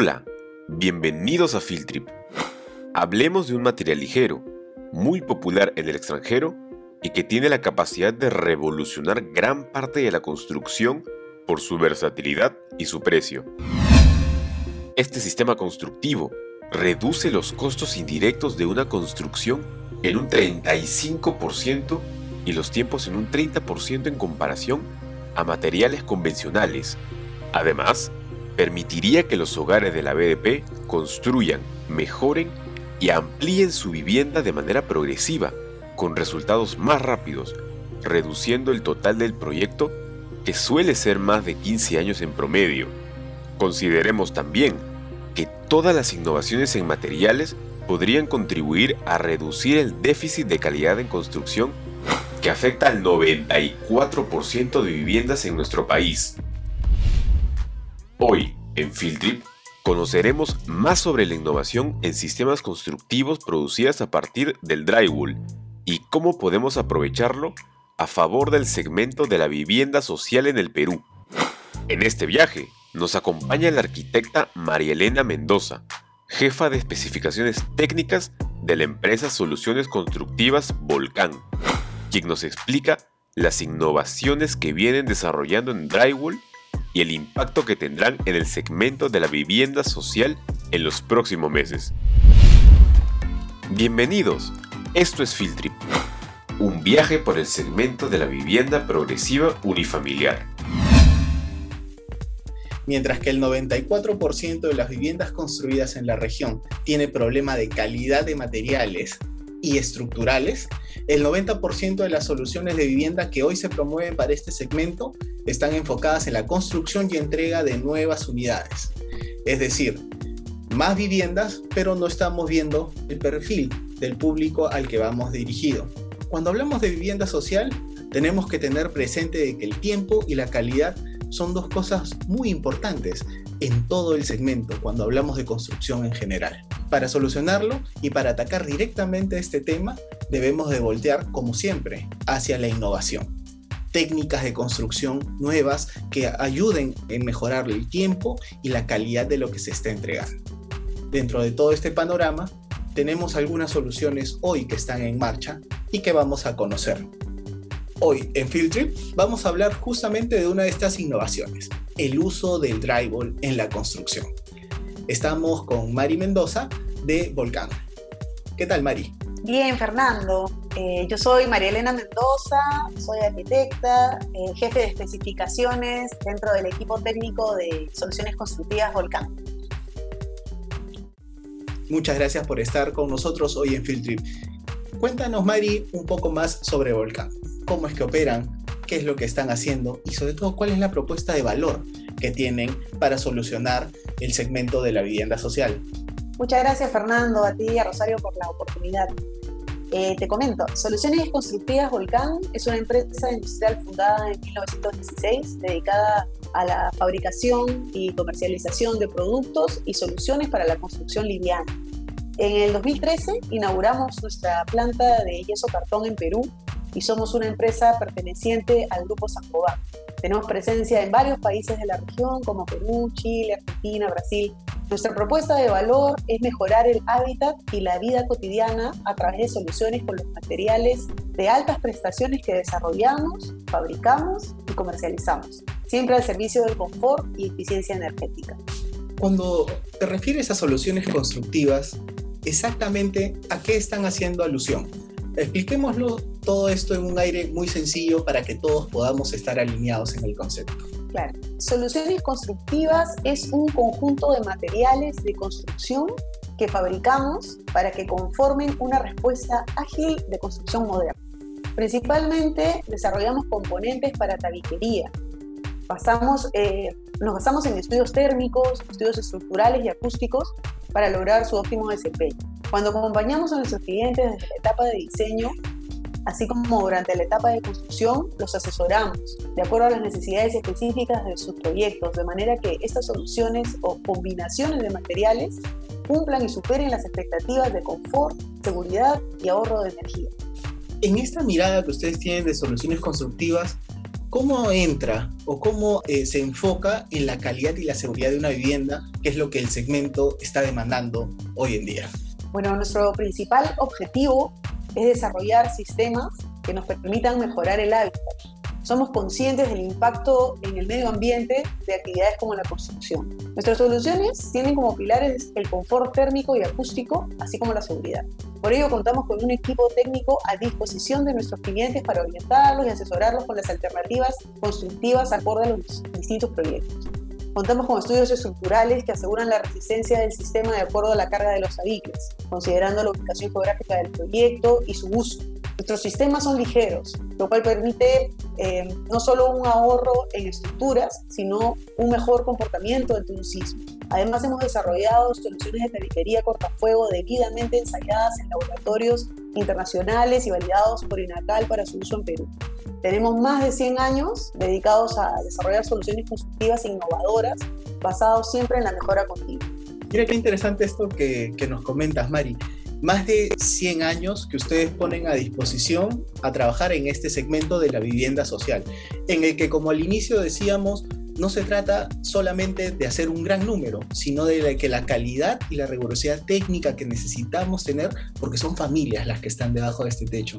Hola, bienvenidos a Filtrip. Hablemos de un material ligero, muy popular en el extranjero y que tiene la capacidad de revolucionar gran parte de la construcción por su versatilidad y su precio. Este sistema constructivo reduce los costos indirectos de una construcción en un 35% y los tiempos en un 30% en comparación a materiales convencionales. Además, permitiría que los hogares de la BDP construyan, mejoren y amplíen su vivienda de manera progresiva, con resultados más rápidos, reduciendo el total del proyecto que suele ser más de 15 años en promedio. Consideremos también que todas las innovaciones en materiales podrían contribuir a reducir el déficit de calidad en construcción que afecta al 94% de viviendas en nuestro país. Hoy, en Filtrip, conoceremos más sobre la innovación en sistemas constructivos producidas a partir del drywall y cómo podemos aprovecharlo a favor del segmento de la vivienda social en el Perú. En este viaje nos acompaña la arquitecta María Elena Mendoza, jefa de especificaciones técnicas de la empresa Soluciones Constructivas Volcán, quien nos explica las innovaciones que vienen desarrollando en drywall y el impacto que tendrán en el segmento de la vivienda social en los próximos meses. Bienvenidos, esto es Filtrip, un viaje por el segmento de la vivienda progresiva unifamiliar. Mientras que el 94% de las viviendas construidas en la región tiene problema de calidad de materiales y estructurales, el 90% de las soluciones de vivienda que hoy se promueven para este segmento están enfocadas en la construcción y entrega de nuevas unidades. Es decir, más viviendas, pero no estamos viendo el perfil del público al que vamos dirigido. Cuando hablamos de vivienda social, tenemos que tener presente de que el tiempo y la calidad son dos cosas muy importantes en todo el segmento cuando hablamos de construcción en general. Para solucionarlo y para atacar directamente este tema, debemos de voltear, como siempre, hacia la innovación. Técnicas de construcción nuevas que ayuden en mejorar el tiempo y la calidad de lo que se está entregando. Dentro de todo este panorama, tenemos algunas soluciones hoy que están en marcha y que vamos a conocer. Hoy en Field Trip vamos a hablar justamente de una de estas innovaciones, el uso del drywall en la construcción. Estamos con Mari Mendoza de Volcán. ¿Qué tal, Mari? Bien, Fernando. Eh, yo soy María Elena Mendoza, soy arquitecta, eh, jefe de especificaciones dentro del equipo técnico de soluciones constructivas Volcán. Muchas gracias por estar con nosotros hoy en Field Trip. Cuéntanos, Mari, un poco más sobre Volcán cómo es que operan, qué es lo que están haciendo y sobre todo cuál es la propuesta de valor que tienen para solucionar el segmento de la vivienda social. Muchas gracias Fernando, a ti y a Rosario por la oportunidad. Eh, te comento, Soluciones Constructivas Volcán es una empresa industrial fundada en 1916 dedicada a la fabricación y comercialización de productos y soluciones para la construcción liviana. En el 2013 inauguramos nuestra planta de yeso cartón en Perú y somos una empresa perteneciente al Grupo Sanjobá. Tenemos presencia en varios países de la región como Perú, Chile, Argentina, Brasil. Nuestra propuesta de valor es mejorar el hábitat y la vida cotidiana a través de soluciones con los materiales de altas prestaciones que desarrollamos, fabricamos y comercializamos, siempre al servicio del confort y eficiencia energética. Cuando te refieres a soluciones constructivas, exactamente a qué están haciendo alusión. Expliquémoslo todo esto en un aire muy sencillo para que todos podamos estar alineados en el concepto. Claro. Soluciones constructivas es un conjunto de materiales de construcción que fabricamos para que conformen una respuesta ágil de construcción moderna. Principalmente desarrollamos componentes para tabiquería. Eh, nos basamos en estudios térmicos, estudios estructurales y acústicos para lograr su óptimo desempeño. Cuando acompañamos a nuestros clientes desde la etapa de diseño, así como durante la etapa de construcción, los asesoramos de acuerdo a las necesidades específicas de sus proyectos, de manera que estas soluciones o combinaciones de materiales cumplan y superen las expectativas de confort, seguridad y ahorro de energía. En esta mirada que ustedes tienen de soluciones constructivas, ¿cómo entra o cómo eh, se enfoca en la calidad y la seguridad de una vivienda, que es lo que el segmento está demandando hoy en día? Bueno, nuestro principal objetivo es desarrollar sistemas que nos permitan mejorar el hábitat, somos conscientes del impacto en el medio ambiente de actividades como la construcción. Nuestras soluciones tienen como pilares el confort térmico y acústico, así como la seguridad. Por ello, contamos con un equipo técnico a disposición de nuestros clientes para orientarlos y asesorarlos con las alternativas constructivas acorde a los distintos proyectos. Contamos con estudios estructurales que aseguran la resistencia del sistema de acuerdo a la carga de los abiques, considerando la ubicación geográfica del proyecto y su uso. Nuestros sistemas son ligeros, lo cual permite eh, no solo un ahorro en estructuras, sino un mejor comportamiento ante un sismo. Además, hemos desarrollado soluciones de periferia cortafuego debidamente ensayadas en laboratorios internacionales y validados por INACAL para su uso en Perú. Tenemos más de 100 años dedicados a desarrollar soluciones constructivas e innovadoras, basados siempre en la mejora continua. Mira qué interesante esto que, que nos comentas, Mari más de 100 años que ustedes ponen a disposición a trabajar en este segmento de la vivienda social, en el que como al inicio decíamos, no se trata solamente de hacer un gran número, sino de que la calidad y la rigurosidad técnica que necesitamos tener, porque son familias las que están debajo de este techo.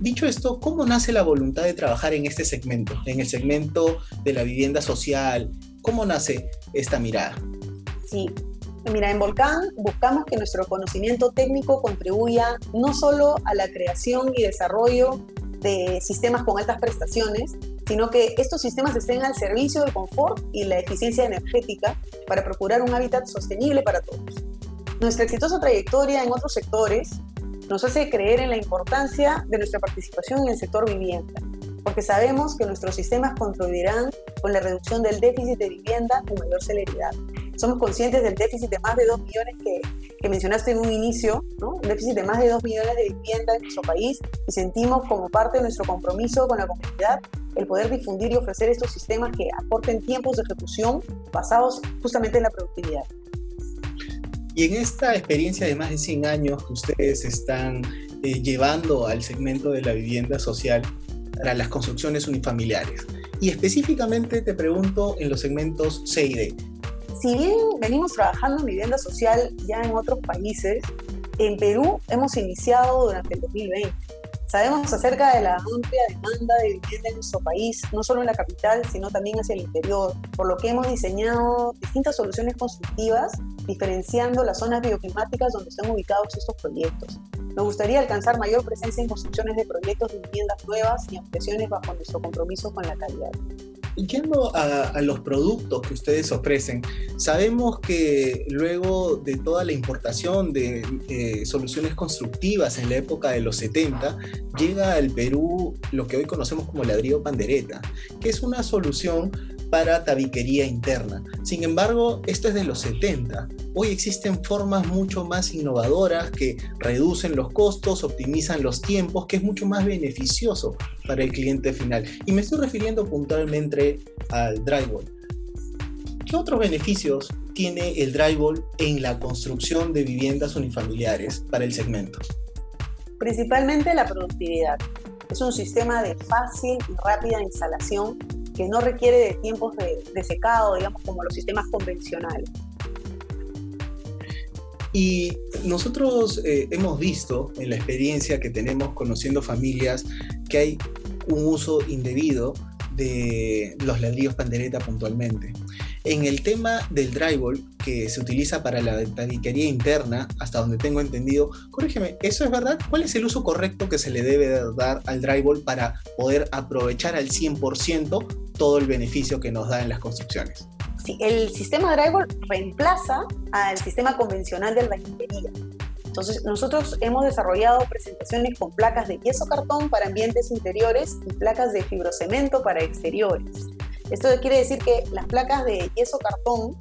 Dicho esto, ¿cómo nace la voluntad de trabajar en este segmento, en el segmento de la vivienda social? ¿Cómo nace esta mirada? Sí, Mira, en Volcán buscamos que nuestro conocimiento técnico contribuya no solo a la creación y desarrollo de sistemas con altas prestaciones, sino que estos sistemas estén al servicio del confort y la eficiencia energética para procurar un hábitat sostenible para todos. Nuestra exitosa trayectoria en otros sectores nos hace creer en la importancia de nuestra participación en el sector vivienda, porque sabemos que nuestros sistemas contribuirán con la reducción del déficit de vivienda con mayor celeridad somos conscientes del déficit de más de 2 millones que, que mencionaste en un inicio, ¿no? un déficit de más de 2 millones de viviendas en nuestro país y sentimos como parte de nuestro compromiso con la comunidad el poder difundir y ofrecer estos sistemas que aporten tiempos de ejecución basados justamente en la productividad. Y en esta experiencia de más de 100 años que ustedes están eh, llevando al segmento de la vivienda social para las construcciones unifamiliares, y específicamente te pregunto en los segmentos C y D, si bien venimos trabajando en vivienda social ya en otros países, en Perú hemos iniciado durante el 2020. Sabemos acerca de la amplia demanda de vivienda en nuestro país, no solo en la capital, sino también hacia el interior, por lo que hemos diseñado distintas soluciones constructivas, diferenciando las zonas bioclimáticas donde están ubicados estos proyectos. Nos gustaría alcanzar mayor presencia en construcciones de proyectos de viviendas nuevas y ampliaciones bajo nuestro compromiso con la calidad. Y yendo a, los productos que ustedes ofrecen, sabemos que luego de toda la importación de eh, soluciones constructivas en la época de los 70, llega al Perú lo que hoy conocemos como ladrillo pandereta, que es una solución para tabiquería interna. Sin embargo, esto es de los 70. Hoy existen formas mucho más innovadoras que reducen los costos, optimizan los tiempos, que es mucho más beneficioso para el cliente final. Y me estoy refiriendo puntualmente al drywall. ¿Qué otros beneficios tiene el drywall en la construcción de viviendas unifamiliares para el segmento? Principalmente la productividad. Es un sistema de fácil y rápida instalación que no requiere de tiempos de, secado, digamos, como los sistemas convencionales. Y nosotros eh, hemos visto en la experiencia que tenemos conociendo familias que hay un uso indebido de los ladrillos pandereta puntualmente. En el tema del drywall, que se utiliza para la tabiquería interna, hasta donde tengo entendido, corrígeme, ¿eso es verdad? ¿Cuál es el uso correcto que se le debe dar al drywall para poder aprovechar al 100% todo el beneficio que nos da en las construcciones? Sí, el sistema drywall reemplaza al sistema convencional de albañilería. Entonces, nosotros hemos desarrollado presentaciones con placas de yeso cartón para ambientes interiores y placas de fibrocemento para exteriores. Esto quiere decir que las placas de yeso cartón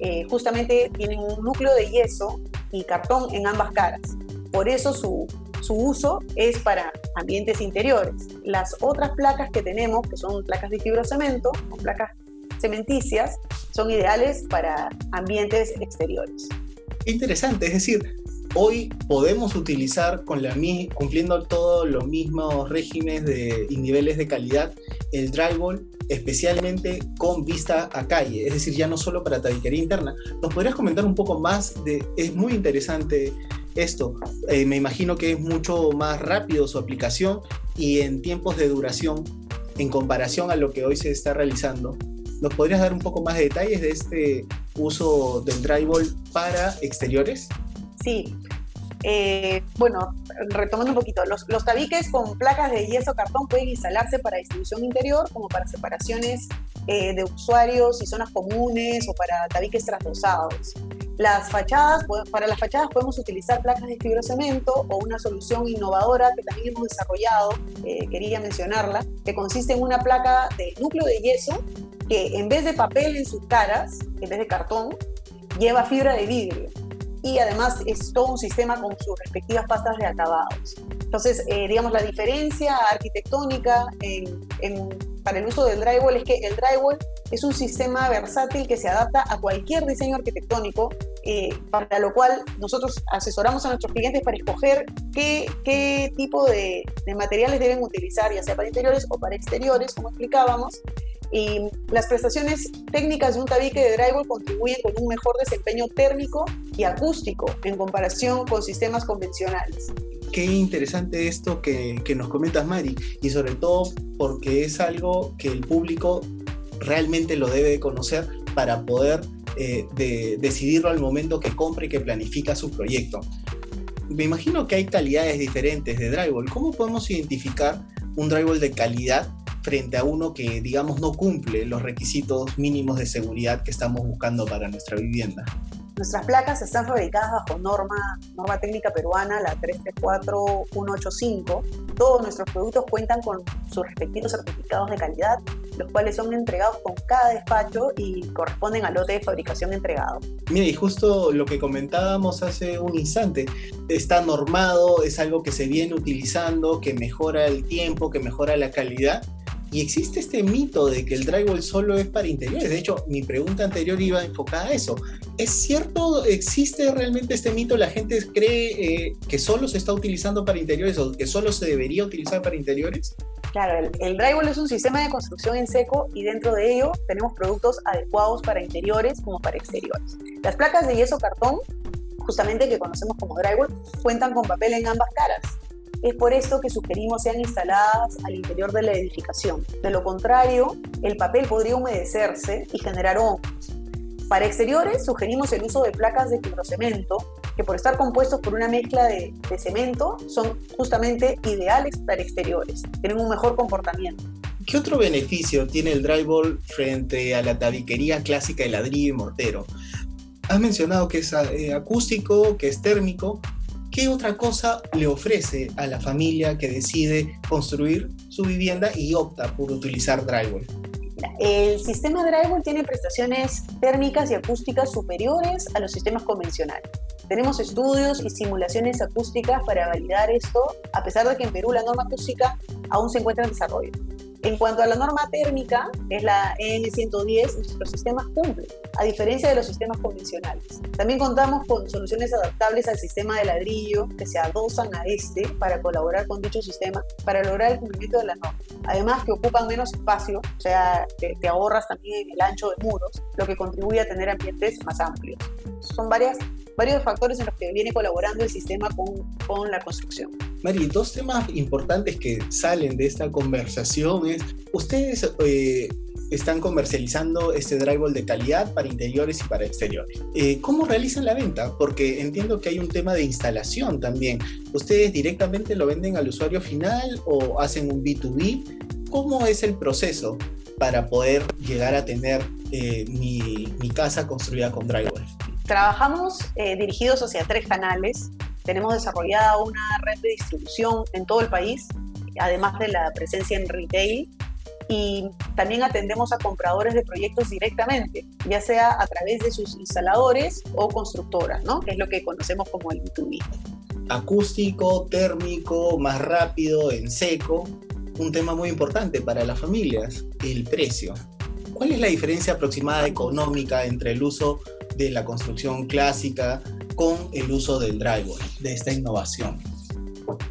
eh, justamente tienen un núcleo de yeso y cartón en ambas caras. Por eso su, su uso es para ambientes interiores. Las otras placas que tenemos, que son placas de fibrocemento o placas cementicias, son ideales para ambientes exteriores. Interesante, es decir, hoy podemos utilizar con la, cumpliendo todos los mismos regímenes y niveles de calidad el drywall especialmente con vista a calle, es decir, ya no solo para tabiquería interna. ¿Nos podrías comentar un poco más de, es muy interesante esto, eh, me imagino que es mucho más rápido su aplicación y en tiempos de duración en comparación a lo que hoy se está realizando. ¿Nos podrías dar un poco más de detalles de este uso del drywall para exteriores? Sí, eh, bueno, retomando un poquito, los, tabiques con placas de yeso cartón pueden instalarse para distribución interior, como para separaciones eh, de usuarios y zonas comunes o para tabiques trasdosados. Las fachadas, para las fachadas podemos utilizar placas de fibrocemento o una solución innovadora que también hemos desarrollado, eh, quería mencionarla, que consiste en una placa de núcleo de yeso que en vez de papel en sus caras, en vez de cartón, lleva fibra de vidrio y además es todo un sistema con sus respectivas pastas de acabados. Entonces, eh, digamos, la diferencia arquitectónica para el uso del drywall es que el drywall es un sistema versátil que se adapta a cualquier diseño arquitectónico, eh, para lo cual nosotros asesoramos a nuestros clientes para escoger qué, qué tipo de, de materiales deben utilizar, ya sea para interiores o para exteriores, como explicábamos, y las prestaciones técnicas de un tabique de drywall contribuyen con un mejor desempeño térmico y acústico en comparación con sistemas convencionales. Qué interesante esto que, que nos comentas, Mari, y sobre todo porque es algo que el público realmente lo debe conocer para poder eh, de, decidirlo al momento que compre y que planifica su proyecto. Me imagino que hay calidades diferentes de drywall. ¿Cómo podemos identificar un drywall de calidad frente a uno que, digamos, no cumple los requisitos mínimos de seguridad que estamos buscando para nuestra vivienda. Nuestras placas están fabricadas bajo norma, norma técnica peruana, la 334185. Todos nuestros productos cuentan con sus respectivos certificados de calidad, los cuales son entregados con cada despacho y corresponden al lote de fabricación entregado. Mira, y justo lo que comentábamos hace un instante, está normado, es algo que se viene utilizando, que mejora el tiempo, que mejora la calidad y existe este mito de que el drywall solo es para interiores. De hecho, mi pregunta anterior iba enfocada a eso. ¿Es cierto, existe realmente este mito? ¿La gente cree eh, que solo se está utilizando para interiores o que solo se debería utilizar para interiores? Claro, el, el drywall es un sistema de construcción en seco y dentro de ello tenemos productos adecuados para interiores como para exteriores. Las placas de yeso cartón, justamente que conocemos como drywall, cuentan con papel en ambas caras es por esto que sugerimos sean instaladas al interior de la edificación. De lo contrario, el papel podría humedecerse y generar hongos. Para exteriores, sugerimos el uso de placas de fibrocemento, que por estar compuestos por una mezcla de, cemento, son justamente ideales para exteriores, tienen un mejor comportamiento. ¿Qué otro beneficio tiene el drywall frente a la tabiquería clásica de ladrillo y mortero? Has mencionado que es eh, acústico, que es térmico, ¿qué otra cosa le ofrece a la familia que decide construir su vivienda y opta por utilizar drywall? El sistema drywall tiene prestaciones térmicas y acústicas superiores a los sistemas convencionales. Tenemos estudios y simulaciones acústicas para validar esto, a pesar de que en Perú la norma acústica aún se encuentra en desarrollo. En cuanto a la norma térmica, es la EN110, nuestros sistemas cumplen, a diferencia de los sistemas convencionales. También contamos con soluciones adaptables al sistema de ladrillo que se adosan a este para colaborar con dicho sistema para lograr el cumplimiento de la norma. Además que ocupan menos espacio, o sea, te, te ahorras también el ancho de muros, lo que contribuye a tener ambientes más amplios. Son varias varios factores en los que viene colaborando el sistema con, la construcción. Mari, dos temas importantes que salen de esta conversación es, ustedes eh, están comercializando este drywall de calidad para interiores y para exteriores. Eh, ¿Cómo realizan la venta? Porque entiendo que hay un tema de instalación también. ¿Ustedes directamente lo venden al usuario final o hacen un B2B? ¿Cómo es el proceso para poder llegar a tener eh, mi, mi casa construida con drywall? Trabajamos eh, dirigidos hacia tres canales. Tenemos desarrollada una red de distribución en todo el país, además de la presencia en retail. Y también atendemos a compradores de proyectos directamente, ya sea a través de sus instaladores o constructoras, ¿no? que es lo que conocemos como el B2B. Acústico, térmico, más rápido, en seco. Un tema muy importante para las familias, el precio. ¿Cuál es la diferencia aproximada económica entre el uso de la construcción clásica con el uso del drywall, de esta innovación.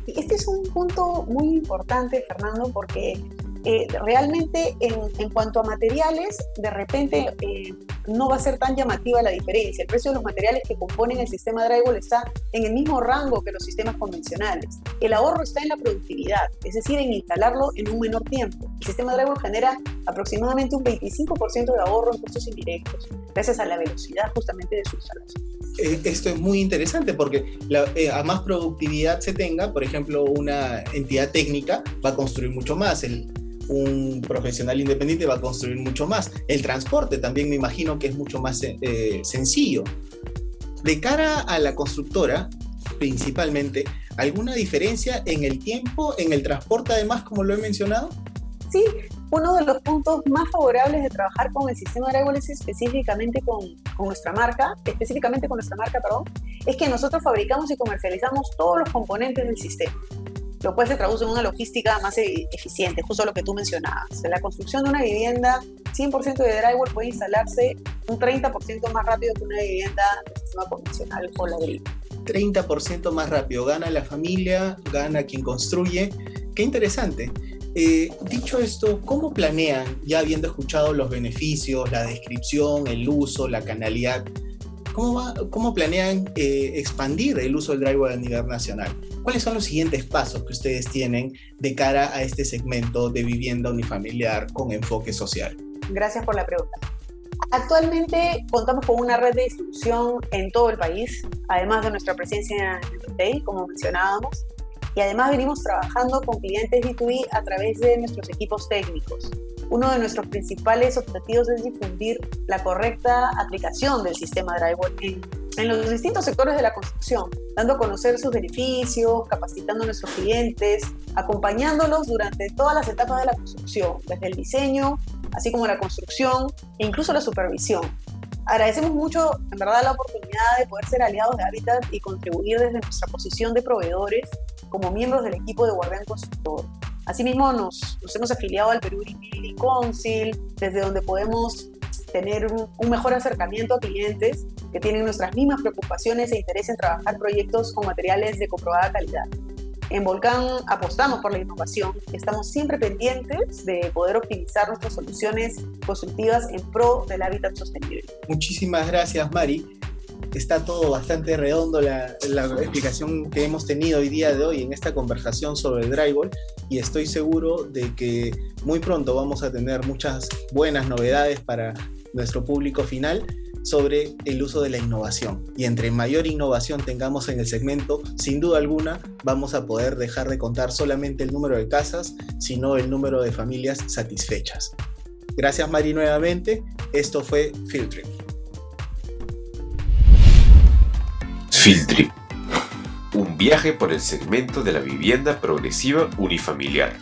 Este es un punto muy importante, Fernando, porque eh, realmente en, cuanto a materiales, de repente eh, no va a ser tan llamativa la diferencia. El precio de los materiales que componen el sistema Drywall está en el mismo rango que los sistemas convencionales. El ahorro está en la productividad, es decir, en instalarlo en un menor tiempo. El sistema Drywall genera aproximadamente un 25% de ahorro en costos indirectos, gracias a la velocidad justamente de su instalación. Eh, esto es muy interesante porque a más productividad se tenga, por ejemplo, una entidad técnica va a construir mucho más. El, un profesional independiente va a construir mucho más. El transporte también me imagino que es mucho más eh, sencillo. De cara a la constructora, principalmente, ¿alguna diferencia en el tiempo, en el transporte además, como lo he mencionado? Sí, uno de los puntos más favorables de trabajar con el sistema de árboles específicamente con, con, nuestra marca, específicamente con nuestra marca, perdón, es que nosotros fabricamos y comercializamos todos los componentes del sistema lo cual se traduce en una logística más e-, eficiente, justo lo que tú mencionabas. La construcción de una vivienda 100% de drywall puede instalarse un 30% más rápido que una vivienda de sistema convencional o ladrillo. 30% más rápido, gana la familia, gana quien construye. Qué interesante. Eh, dicho esto, ¿cómo planean, ya habiendo escuchado los beneficios, la descripción, el uso, la canalidad, cómo, cómo planean eh, expandir el uso del drywall a nivel nacional? ¿Cuáles son los siguientes pasos que ustedes tienen de cara a este segmento de vivienda unifamiliar con enfoque social? Gracias por la pregunta. Actualmente contamos con una red de distribución en todo el país, además de nuestra presencia en retail, como mencionábamos, y además venimos trabajando con clientes B2B a través de nuestros equipos técnicos. Uno de nuestros principales objetivos es difundir la correcta aplicación del sistema Drywall en en los distintos sectores de la construcción, dando a conocer sus beneficios, capacitando a nuestros clientes, acompañándolos durante todas las etapas de la construcción, desde el diseño, así como la construcción e incluso la supervisión. Agradecemos mucho, en verdad, la oportunidad de poder ser aliados de Habitat y contribuir desde nuestra posición de proveedores como miembros del equipo de Guardián Constructor. Asimismo, nos, hemos afiliado al Perú Building Council, desde donde podemos tener un, mejor acercamiento a clientes que tienen nuestras mismas preocupaciones e interés en trabajar proyectos con materiales de comprobada calidad. En Volcán apostamos por la innovación, estamos siempre pendientes de poder optimizar nuestras soluciones constructivas en pro del hábitat sostenible. Muchísimas gracias, Mari. Está todo bastante redondo la, la explicación que hemos tenido hoy día de hoy en esta conversación sobre el drywall y estoy seguro de que muy pronto vamos a tener muchas buenas novedades para nuestro público final sobre el uso de la innovación. Y entre mayor innovación tengamos en el segmento, sin duda alguna, vamos a poder dejar de contar solamente el número de casas, sino el número de familias satisfechas. Gracias Mari nuevamente. Esto fue Field Trip. Un viaje por el segmento de la vivienda progresiva unifamiliar.